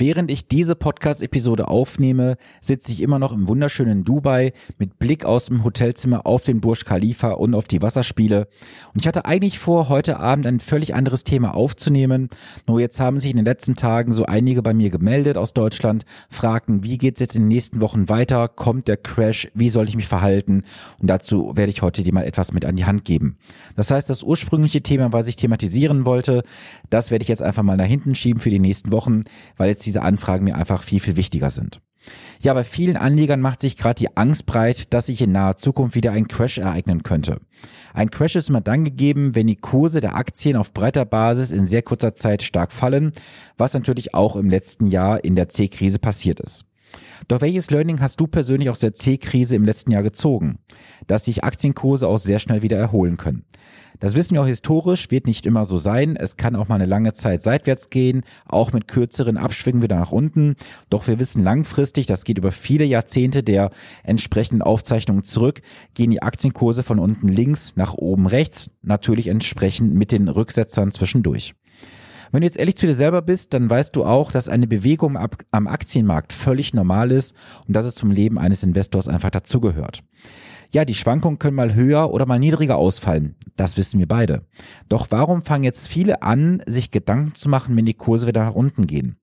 Während ich diese Podcast-Episode aufnehme, sitze ich immer noch im wunderschönen Dubai mit Blick aus dem Hotelzimmer auf den Burj Khalifa und auf die Wasserspiele. Und ich hatte eigentlich vor, heute Abend ein völlig anderes Thema aufzunehmen. Nur jetzt haben sich in den letzten Tagen so einige bei mir gemeldet aus Deutschland, fragten, wie geht's jetzt in den nächsten Wochen weiter? Kommt der Crash? Wie soll ich mich verhalten? Und dazu werde ich heute dir mal etwas mit an die Hand geben. Das heißt, das ursprüngliche Thema, was ich thematisieren wollte, das werde ich jetzt einfach mal nach hinten schieben für die nächsten Wochen, weil jetzt diese Anfragen mir einfach viel, viel wichtiger sind. Ja, bei vielen Anlegern macht sich gerade die Angst breit, dass sich in naher Zukunft wieder ein Crash ereignen könnte. Ein Crash ist immer dann gegeben, wenn die Kurse der Aktien auf breiter Basis in sehr kurzer Zeit stark fallen, was natürlich auch im letzten Jahr in der C-Krise passiert ist. Doch welches Learning hast du persönlich aus der C-Krise im letzten Jahr gezogen? Dass sich Aktienkurse auch sehr schnell wieder erholen können. Das wissen wir auch historisch, wird nicht immer so sein. Es kann auch mal eine lange Zeit seitwärts gehen, auch mit kürzeren Abschwingen wieder nach unten. Doch wir wissen langfristig, das geht über viele Jahrzehnte der entsprechenden Aufzeichnungen zurück, gehen die Aktienkurse von unten links nach oben rechts, natürlich entsprechend mit den Rücksetzern zwischendurch. Wenn du jetzt ehrlich zu dir selber bist, dann weißt du auch, dass eine Bewegung am Aktienmarkt völlig normal ist und dass es zum Leben eines Investors einfach dazugehört. Ja, die Schwankungen können mal höher oder mal niedriger ausfallen. Das wissen wir beide. Doch warum fangen jetzt viele an, sich Gedanken zu machen, wenn die Kurse wieder nach unten gehen?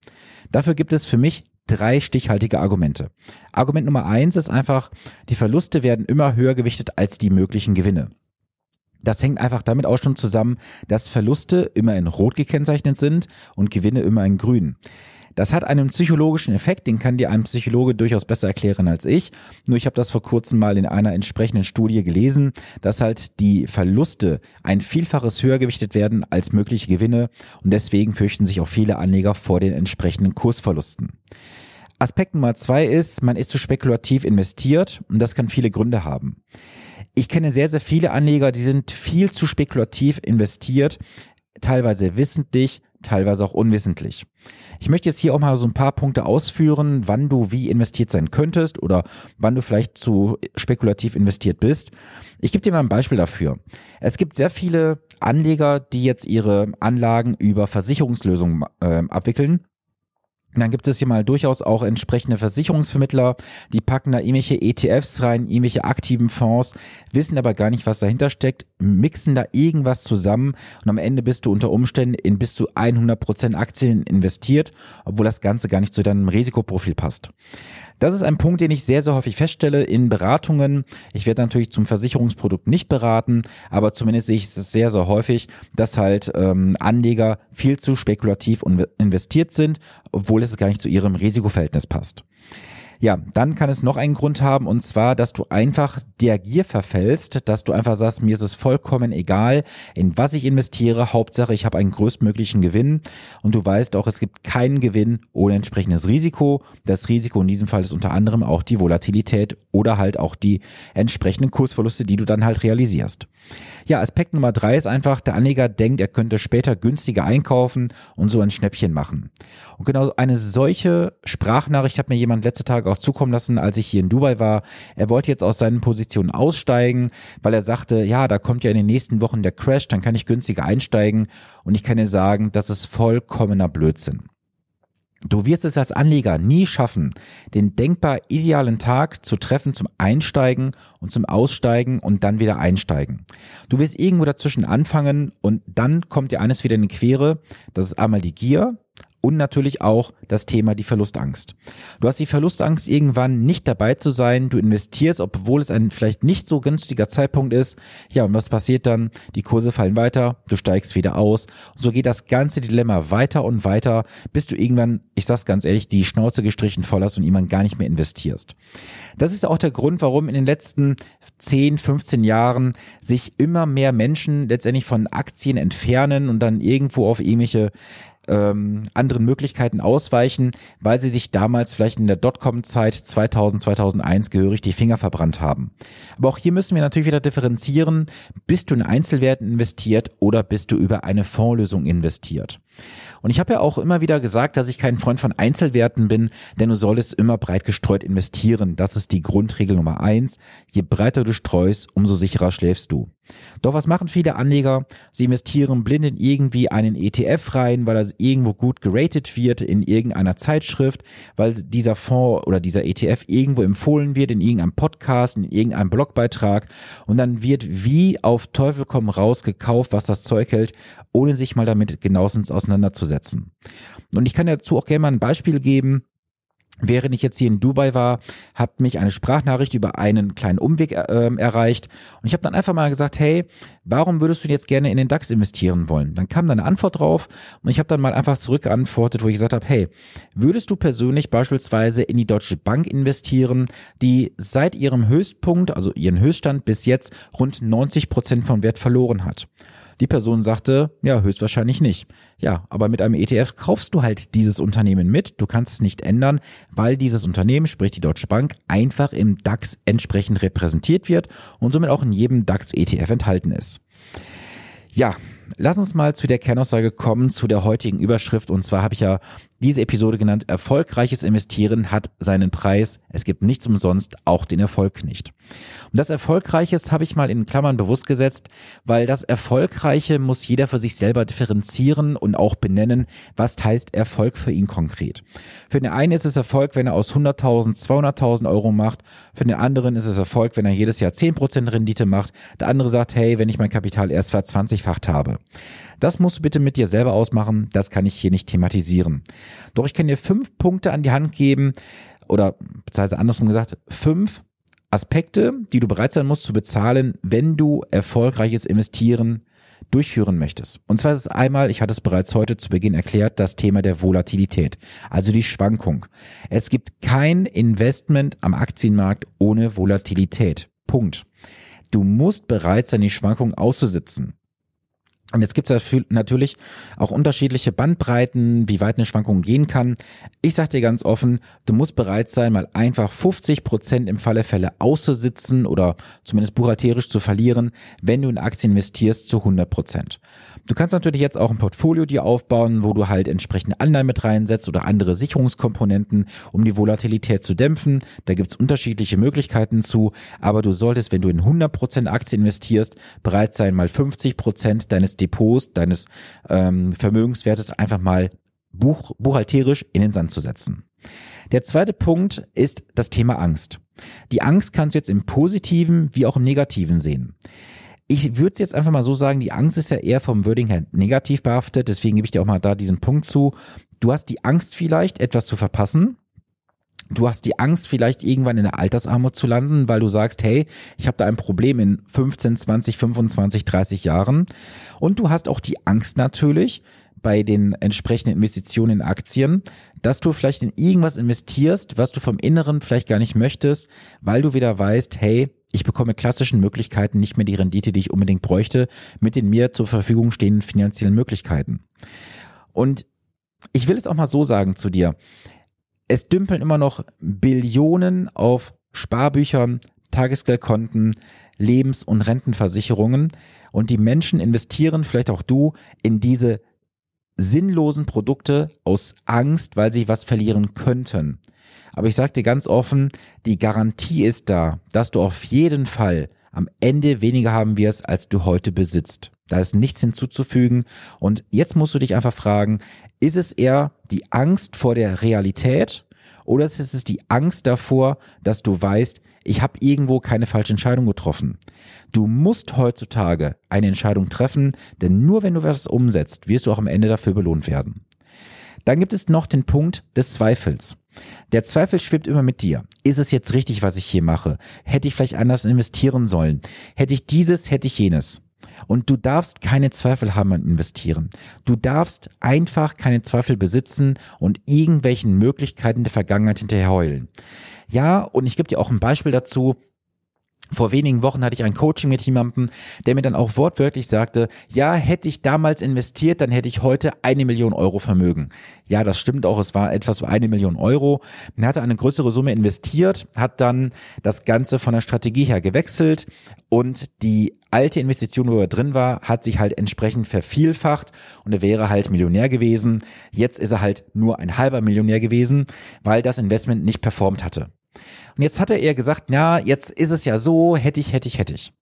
Dafür gibt es für mich drei stichhaltige Argumente. Argument Nummer eins ist einfach, die Verluste werden immer höher gewichtet als die möglichen Gewinne. Das hängt einfach damit auch schon zusammen, dass Verluste immer in Rot gekennzeichnet sind und Gewinne immer in Grün. Das hat einen psychologischen Effekt, den kann dir ein Psychologe durchaus besser erklären als ich. Nur ich habe das vor kurzem mal in einer entsprechenden Studie gelesen, dass halt die Verluste ein Vielfaches höher gewichtet werden als mögliche Gewinne und deswegen fürchten sich auch viele Anleger vor den entsprechenden Kursverlusten. Aspekt Nummer zwei ist, man ist zu spekulativ investiert und das kann viele Gründe haben. Ich kenne sehr, sehr viele Anleger, die sind viel zu spekulativ investiert, teilweise wissentlich, teilweise auch unwissentlich. Ich möchte jetzt hier auch mal so ein paar Punkte ausführen, wann du wie investiert sein könntest oder wann du vielleicht zu spekulativ investiert bist. Ich gebe dir mal ein Beispiel dafür. Es gibt sehr viele Anleger, die jetzt ihre Anlagen über Versicherungslösungen äh, abwickeln dann gibt es hier mal durchaus auch entsprechende Versicherungsvermittler, die packen da irgendwelche ETFs rein, irgendwelche aktiven Fonds, wissen aber gar nicht, was dahinter steckt, mixen da irgendwas zusammen und am Ende bist du unter Umständen in bis zu 100% Aktien investiert, obwohl das Ganze gar nicht zu deinem Risikoprofil passt. Das ist ein Punkt, den ich sehr, sehr häufig feststelle in Beratungen. Ich werde natürlich zum Versicherungsprodukt nicht beraten, aber zumindest sehe ich es sehr, sehr häufig, dass halt ähm, Anleger viel zu spekulativ investiert sind, obwohl es gar nicht zu ihrem Risikoverhältnis passt. Ja, dann kann es noch einen Grund haben und zwar, dass du einfach der Gier verfällst, dass du einfach sagst, mir ist es vollkommen egal, in was ich investiere, Hauptsache ich habe einen größtmöglichen Gewinn und du weißt auch, es gibt keinen Gewinn ohne entsprechendes Risiko. Das Risiko in diesem Fall ist unter anderem auch die Volatilität oder halt auch die entsprechenden Kursverluste, die du dann halt realisierst. Ja, Aspekt Nummer drei ist einfach, der Anleger denkt, er könnte später günstiger einkaufen und so ein Schnäppchen machen. Und genau eine solche Sprachnachricht hat mir jemand letzte Tage auch zukommen lassen, als ich hier in Dubai war. Er wollte jetzt aus seinen Positionen aussteigen, weil er sagte, ja, da kommt ja in den nächsten Wochen der Crash, dann kann ich günstiger einsteigen. Und ich kann dir sagen, das ist vollkommener Blödsinn. Du wirst es als Anleger nie schaffen, den denkbar idealen Tag zu treffen zum Einsteigen und zum Aussteigen und dann wieder einsteigen. Du wirst irgendwo dazwischen anfangen und dann kommt dir eines wieder in die Quere. Das ist einmal die Gier und natürlich auch das Thema die Verlustangst. Du hast die Verlustangst, irgendwann nicht dabei zu sein. Du investierst, obwohl es ein vielleicht nicht so günstiger Zeitpunkt ist. Ja, und was passiert dann? Die Kurse fallen weiter, du steigst wieder aus. Und so geht das ganze Dilemma weiter und weiter, bis du irgendwann, ich sag's ganz ehrlich, die Schnauze gestrichen voll hast und irgendwann gar nicht mehr investierst. Das ist auch der Grund, warum in den letzten 10, 15 Jahren sich immer mehr Menschen letztendlich von Aktien entfernen und dann irgendwo auf irgendwelche ähm, anderen Möglichkeiten ausweichen, weil sie sich damals vielleicht in der Dotcom-Zeit 2000, 2001 gehörig die Finger verbrannt haben. Aber auch hier müssen wir natürlich wieder differenzieren, bist du in Einzelwerten investiert oder bist du über eine Fondslösung investiert. Und ich habe ja auch immer wieder gesagt, dass ich kein Freund von Einzelwerten bin, denn du solltest immer breit gestreut investieren. Das ist die Grundregel Nummer eins. Je breiter du streust, umso sicherer schläfst du. Doch was machen viele Anleger? Sie investieren blind in irgendwie einen ETF rein, weil er irgendwo gut geratet wird in irgendeiner Zeitschrift, weil dieser Fonds oder dieser ETF irgendwo empfohlen wird in irgendeinem Podcast, in irgendeinem Blogbeitrag und dann wird wie auf Teufel komm raus gekauft, was das Zeug hält, ohne sich mal damit genauestens auseinanderzusetzen. Und ich kann dazu auch gerne mal ein Beispiel geben. Während ich jetzt hier in Dubai war, hat mich eine Sprachnachricht über einen kleinen Umweg äh, erreicht und ich habe dann einfach mal gesagt, hey, warum würdest du jetzt gerne in den DAX investieren wollen? Dann kam da eine Antwort drauf und ich habe dann mal einfach zurückgeantwortet, wo ich gesagt habe, hey, würdest du persönlich beispielsweise in die Deutsche Bank investieren, die seit ihrem Höchstpunkt, also ihren Höchststand bis jetzt rund 90 Prozent von Wert verloren hat? Die Person sagte, ja, höchstwahrscheinlich nicht. Ja, aber mit einem ETF kaufst du halt dieses Unternehmen mit. Du kannst es nicht ändern, weil dieses Unternehmen, sprich die Deutsche Bank, einfach im DAX entsprechend repräsentiert wird und somit auch in jedem DAX-ETF enthalten ist. Ja, lass uns mal zu der Kernaussage kommen, zu der heutigen Überschrift. Und zwar habe ich ja diese Episode genannt, erfolgreiches Investieren hat seinen Preis. Es gibt nichts umsonst, auch den Erfolg nicht. Und das Erfolgreiches habe ich mal in Klammern bewusst gesetzt, weil das Erfolgreiche muss jeder für sich selber differenzieren und auch benennen, was heißt Erfolg für ihn konkret. Für den einen ist es Erfolg, wenn er aus 100.000 200.000 Euro macht. Für den anderen ist es Erfolg, wenn er jedes Jahr 10% Rendite macht. Der andere sagt, hey, wenn ich mein Kapital erst verzwanzigfacht habe. Das musst du bitte mit dir selber ausmachen. Das kann ich hier nicht thematisieren. Doch ich kann dir fünf Punkte an die Hand geben oder beziehungsweise andersrum gesagt, fünf Aspekte, die du bereit sein musst zu bezahlen, wenn du erfolgreiches Investieren durchführen möchtest. Und zwar ist es einmal, ich hatte es bereits heute zu Beginn erklärt, das Thema der Volatilität, also die Schwankung. Es gibt kein Investment am Aktienmarkt ohne Volatilität. Punkt. Du musst bereit sein, die Schwankung auszusitzen. Und jetzt gibt es natürlich auch unterschiedliche Bandbreiten, wie weit eine Schwankung gehen kann. Ich sage dir ganz offen, du musst bereit sein, mal einfach 50 Prozent im Falle Fälle auszusitzen oder zumindest buchhalterisch zu verlieren, wenn du in Aktien investierst zu 100 Prozent. Du kannst natürlich jetzt auch ein Portfolio dir aufbauen, wo du halt entsprechende Anleihen mit reinsetzt oder andere Sicherungskomponenten, um die Volatilität zu dämpfen. Da gibt's unterschiedliche Möglichkeiten zu, aber du solltest, wenn du in 100 Prozent Aktien investierst, bereit sein, mal 50 Prozent deines Depots, deines ähm, Vermögenswertes einfach mal buch, buchhalterisch in den Sand zu setzen. Der zweite Punkt ist das Thema Angst. Die Angst kannst du jetzt im positiven wie auch im negativen sehen. Ich würde jetzt einfach mal so sagen, die Angst ist ja eher vom Wording her negativ behaftet, deswegen gebe ich dir auch mal da diesen Punkt zu. Du hast die Angst vielleicht, etwas zu verpassen, Du hast die Angst, vielleicht irgendwann in der Altersarmut zu landen, weil du sagst, hey, ich habe da ein Problem in 15, 20, 25, 30 Jahren. Und du hast auch die Angst natürlich bei den entsprechenden Investitionen in Aktien, dass du vielleicht in irgendwas investierst, was du vom Inneren vielleicht gar nicht möchtest, weil du wieder weißt, hey, ich bekomme klassischen Möglichkeiten nicht mehr die Rendite, die ich unbedingt bräuchte, mit den mir zur Verfügung stehenden finanziellen Möglichkeiten. Und ich will es auch mal so sagen zu dir es dümpeln immer noch Billionen auf Sparbüchern, Tagesgeldkonten, Lebens- und Rentenversicherungen und die Menschen investieren, vielleicht auch du, in diese sinnlosen Produkte aus Angst, weil sie was verlieren könnten. Aber ich sage dir ganz offen, die Garantie ist da, dass du auf jeden Fall am Ende weniger haben wirst, als du heute besitzt. Da ist nichts hinzuzufügen. Und jetzt musst du dich einfach fragen, ist es eher die Angst vor der Realität oder ist es die Angst davor, dass du weißt, ich habe irgendwo keine falsche Entscheidung getroffen. Du musst heutzutage eine Entscheidung treffen, denn nur wenn du was umsetzt, wirst du auch am Ende dafür belohnt werden. Dann gibt es noch den Punkt des Zweifels. Der Zweifel schwebt immer mit dir. Ist es jetzt richtig, was ich hier mache? Hätte ich vielleicht anders investieren sollen? Hätte ich dieses, hätte ich jenes? Und du darfst keine Zweifel haben an Investieren. Du darfst einfach keine Zweifel besitzen und irgendwelchen Möglichkeiten der Vergangenheit hinterher heulen. Ja, und ich gebe dir auch ein Beispiel dazu. Vor wenigen Wochen hatte ich ein Coaching mit jemandem, der mir dann auch wortwörtlich sagte, ja, hätte ich damals investiert, dann hätte ich heute eine Million Euro Vermögen. Ja, das stimmt auch, es war etwas so eine Million Euro. Er hatte eine größere Summe investiert, hat dann das Ganze von der Strategie her gewechselt und die alte Investition, wo er drin war, hat sich halt entsprechend vervielfacht und er wäre halt Millionär gewesen. Jetzt ist er halt nur ein halber Millionär gewesen, weil das Investment nicht performt hatte. Und jetzt hat er gesagt, ja, jetzt ist es ja so, hätte ich, hätte ich, hätte ich.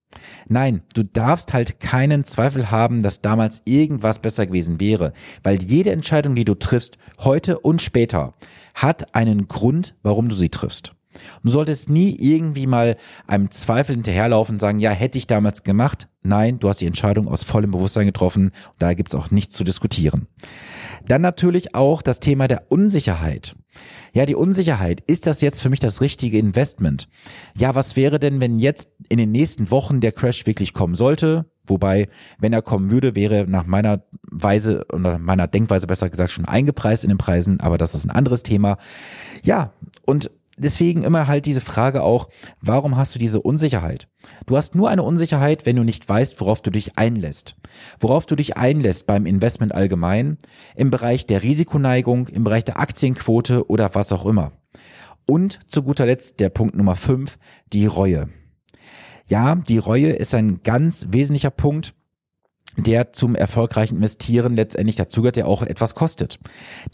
Nein, du darfst halt keinen Zweifel haben, dass damals irgendwas besser gewesen wäre, weil jede Entscheidung, die du triffst, heute und später, hat einen Grund, warum du sie triffst. Du solltest nie irgendwie mal einem Zweifel hinterherlaufen und sagen, ja, hätte ich damals gemacht. Nein, du hast die Entscheidung aus vollem Bewusstsein getroffen. Daher gibt es auch nichts zu diskutieren. Dann natürlich auch das Thema der Unsicherheit. Ja, die Unsicherheit, ist das jetzt für mich das richtige Investment? Ja, was wäre denn, wenn jetzt in den nächsten Wochen der Crash wirklich kommen sollte? Wobei, wenn er kommen würde, wäre nach meiner Weise oder meiner Denkweise besser gesagt schon eingepreist in den Preisen, aber das ist ein anderes Thema. Ja, und deswegen immer halt diese Frage auch, warum hast du diese Unsicherheit? Du hast nur eine Unsicherheit, wenn du nicht weißt, worauf du dich einlässt. Worauf du dich einlässt beim Investment allgemein, im Bereich der Risikoneigung, im Bereich der Aktienquote oder was auch immer. Und zu guter Letzt der Punkt Nummer fünf, die Reue. Ja, die Reue ist ein ganz wesentlicher Punkt, der zum erfolgreichen Investieren letztendlich dazu gehört, der auch etwas kostet.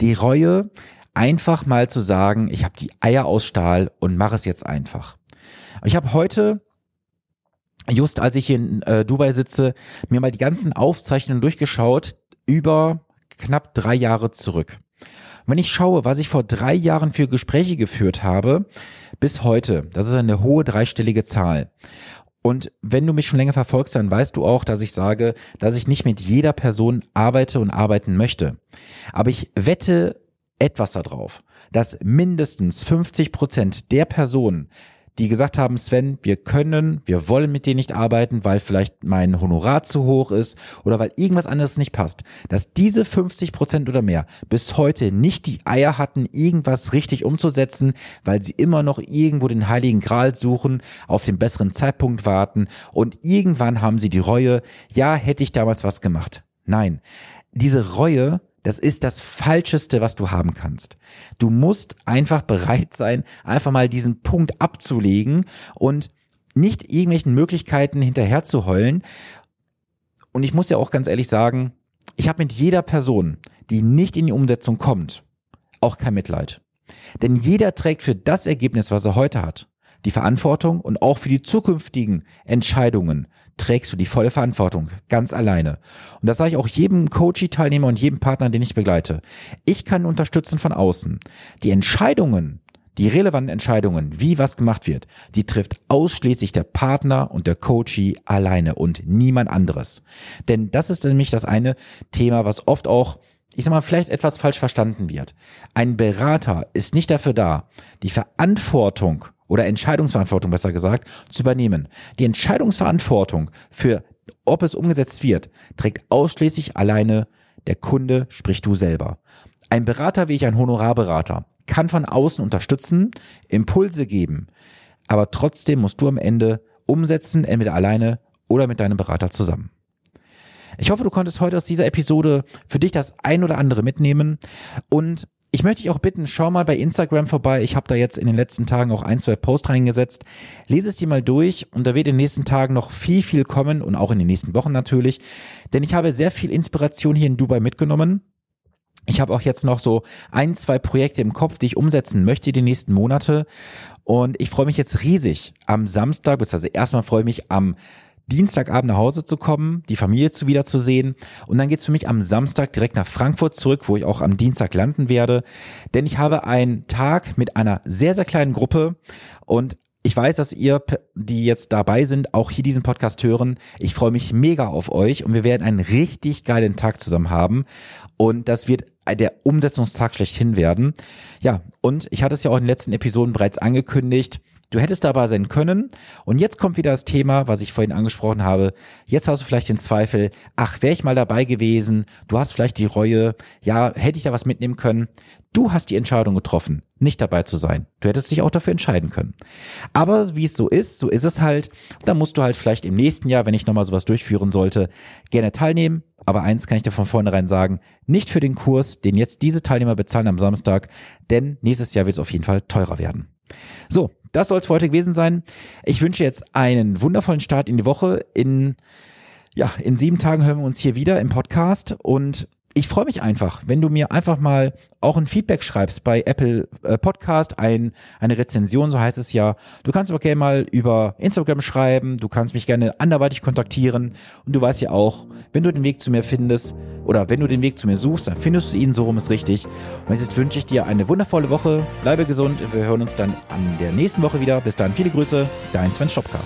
Die Reue einfach mal zu sagen, ich habe die Eier aus Stahl und mache es jetzt einfach. Ich habe heute just als ich hier in äh, Dubai sitze, mir mal die ganzen Aufzeichnungen durchgeschaut über knapp drei Jahre zurück. Wenn ich schaue, was ich vor drei Jahren für Gespräche geführt habe, bis heute, das ist eine hohe dreistellige Zahl. Und wenn du mich schon länger verfolgst, dann weißt du auch, dass ich sage, dass ich nicht mit jeder Person arbeite und arbeiten möchte. Aber ich wette etwas darauf, dass mindestens 50 Prozent der Personen, die gesagt haben, Sven, wir können, wir wollen mit dir nicht arbeiten, weil vielleicht mein Honorar zu hoch ist oder weil irgendwas anderes nicht passt, dass diese 50 Prozent oder mehr bis heute nicht die Eier hatten, irgendwas richtig umzusetzen, weil sie immer noch irgendwo den heiligen Gral suchen, auf den besseren Zeitpunkt warten und irgendwann haben sie die Reue, ja, hätte ich damals was gemacht. Nein, diese Reue das ist das Falscheste, was du haben kannst. Du musst einfach bereit sein, einfach mal diesen Punkt abzulegen und nicht irgendwelchen Möglichkeiten hinterher zu heulen. Und ich muss ja auch ganz ehrlich sagen, ich habe mit jeder Person, die nicht in die Umsetzung kommt, auch kein Mitleid. Denn jeder trägt für das Ergebnis, was er heute hat, die Verantwortung und auch für die zukünftigen Entscheidungen trägst du die volle Verantwortung, ganz alleine. Und das sage ich auch jedem Coachie-Teilnehmer und jedem Partner, den ich begleite. Ich kann unterstützen von außen. Die Entscheidungen, die relevanten Entscheidungen, wie was gemacht wird, die trifft ausschließlich der Partner und der Coachie alleine und niemand anderes. Denn das ist nämlich das eine Thema, was oft auch ich sag mal, vielleicht etwas falsch verstanden wird. Ein Berater ist nicht dafür da, die Verantwortung oder Entscheidungsverantwortung besser gesagt, zu übernehmen. Die Entscheidungsverantwortung für, ob es umgesetzt wird, trägt ausschließlich alleine der Kunde, sprich du selber. Ein Berater wie ich, ein Honorarberater, kann von außen unterstützen, Impulse geben, aber trotzdem musst du am Ende umsetzen, entweder alleine oder mit deinem Berater zusammen. Ich hoffe, du konntest heute aus dieser Episode für dich das ein oder andere mitnehmen und ich möchte dich auch bitten, schau mal bei Instagram vorbei. Ich habe da jetzt in den letzten Tagen auch ein, zwei Posts reingesetzt. Lese es dir mal durch und da wird in den nächsten Tagen noch viel, viel kommen und auch in den nächsten Wochen natürlich. Denn ich habe sehr viel Inspiration hier in Dubai mitgenommen. Ich habe auch jetzt noch so ein, zwei Projekte im Kopf, die ich umsetzen möchte die nächsten Monate. Und ich freue mich jetzt riesig am Samstag, beziehungsweise erstmal freue ich mich am Dienstagabend nach Hause zu kommen, die Familie zu wiederzusehen. Und dann geht's für mich am Samstag direkt nach Frankfurt zurück, wo ich auch am Dienstag landen werde. Denn ich habe einen Tag mit einer sehr, sehr kleinen Gruppe und ich weiß, dass ihr, die jetzt dabei sind, auch hier diesen Podcast hören. Ich freue mich mega auf euch und wir werden einen richtig geilen Tag zusammen haben. Und das wird der Umsetzungstag schlechthin werden. Ja, und ich hatte es ja auch in den letzten Episoden bereits angekündigt Du hättest dabei sein können. Und jetzt kommt wieder das Thema, was ich vorhin angesprochen habe. Jetzt hast du vielleicht den Zweifel, ach, wäre ich mal dabei gewesen. Du hast vielleicht die Reue. Ja, hätte ich da was mitnehmen können. Du hast die Entscheidung getroffen, nicht dabei zu sein. Du hättest dich auch dafür entscheiden können. Aber wie es so ist, so ist es halt. Da musst du halt vielleicht im nächsten Jahr, wenn ich nochmal sowas durchführen sollte, gerne teilnehmen. Aber eins kann ich dir von vornherein sagen, nicht für den Kurs, den jetzt diese Teilnehmer bezahlen am Samstag, denn nächstes Jahr wird es auf jeden Fall teurer werden. So, das soll es für heute gewesen sein. Ich wünsche jetzt einen wundervollen Start in die Woche. In, ja, in sieben Tagen hören wir uns hier wieder im Podcast und ich freue mich einfach, wenn du mir einfach mal auch ein Feedback schreibst bei Apple äh, Podcast, ein, eine Rezension, so heißt es ja. Du kannst aber gerne mal über Instagram schreiben, du kannst mich gerne anderweitig kontaktieren und du weißt ja auch, wenn du den Weg zu mir findest oder wenn du den Weg zu mir suchst, dann findest du ihn, so rum ist richtig. Und jetzt wünsche ich dir eine wundervolle Woche, bleibe gesund, wir hören uns dann an der nächsten Woche wieder. Bis dann, viele Grüße, dein Sven Schopka.